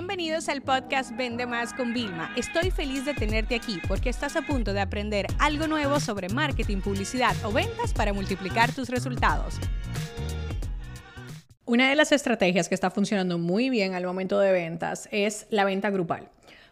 Bienvenidos al podcast Vende Más con Vilma. Estoy feliz de tenerte aquí porque estás a punto de aprender algo nuevo sobre marketing, publicidad o ventas para multiplicar tus resultados. Una de las estrategias que está funcionando muy bien al momento de ventas es la venta grupal.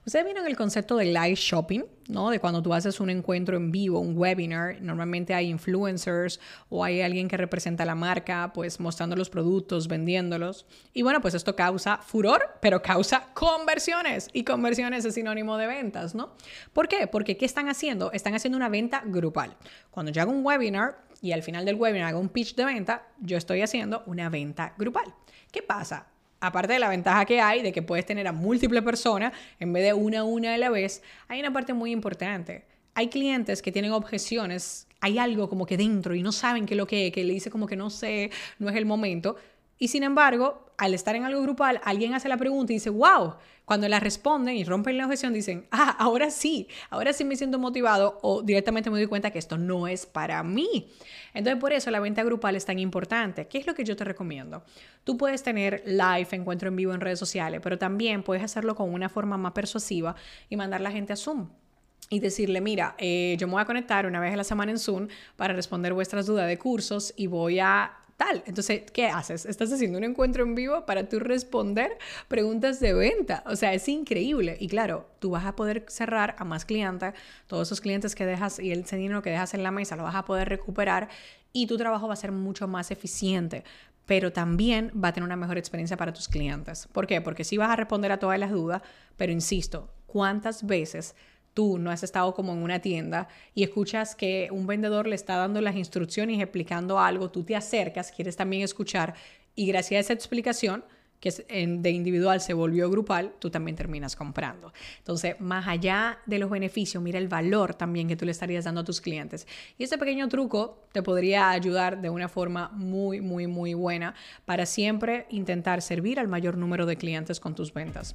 Ustedes vieron el concepto de live shopping, ¿no? De cuando tú haces un encuentro en vivo, un webinar, normalmente hay influencers o hay alguien que representa la marca, pues mostrando los productos, vendiéndolos. Y bueno, pues esto causa furor, pero causa conversiones. Y conversiones es sinónimo de ventas, ¿no? ¿Por qué? Porque ¿qué están haciendo? Están haciendo una venta grupal. Cuando yo hago un webinar y al final del webinar hago un pitch de venta, yo estoy haciendo una venta grupal. ¿Qué pasa? Aparte de la ventaja que hay de que puedes tener a múltiples personas en vez de una a una a la vez, hay una parte muy importante. Hay clientes que tienen objeciones, hay algo como que dentro y no saben qué es lo que es, que le dice como que no sé, no es el momento. Y sin embargo, al estar en algo grupal, alguien hace la pregunta y dice, wow, cuando la responden y rompen la objeción, dicen, ah, ahora sí, ahora sí me siento motivado o directamente me doy cuenta que esto no es para mí. Entonces, por eso la venta grupal es tan importante. ¿Qué es lo que yo te recomiendo? Tú puedes tener live, encuentro en vivo en redes sociales, pero también puedes hacerlo con una forma más persuasiva y mandar a la gente a Zoom y decirle, mira, eh, yo me voy a conectar una vez a la semana en Zoom para responder vuestras dudas de cursos y voy a Entonces, ¿qué haces? Estás haciendo un encuentro en vivo para tú responder preguntas de venta. O sea, es increíble. Y claro, tú vas a poder cerrar a más clientes, todos esos clientes que dejas y el dinero que dejas en la mesa lo vas a poder recuperar y tu trabajo va a ser mucho más eficiente pero también va a tener una mejor experiencia para tus clientes. ¿Por qué? Porque sí vas a responder a todas las dudas, pero insisto, ¿cuántas veces tú no has estado como en una tienda y escuchas que un vendedor le está dando las instrucciones explicando algo, tú te acercas, quieres también escuchar y gracias a esa explicación que de individual se volvió grupal, tú también terminas comprando. Entonces, más allá de los beneficios, mira el valor también que tú le estarías dando a tus clientes. Y este pequeño truco te podría ayudar de una forma muy, muy, muy buena para siempre intentar servir al mayor número de clientes con tus ventas.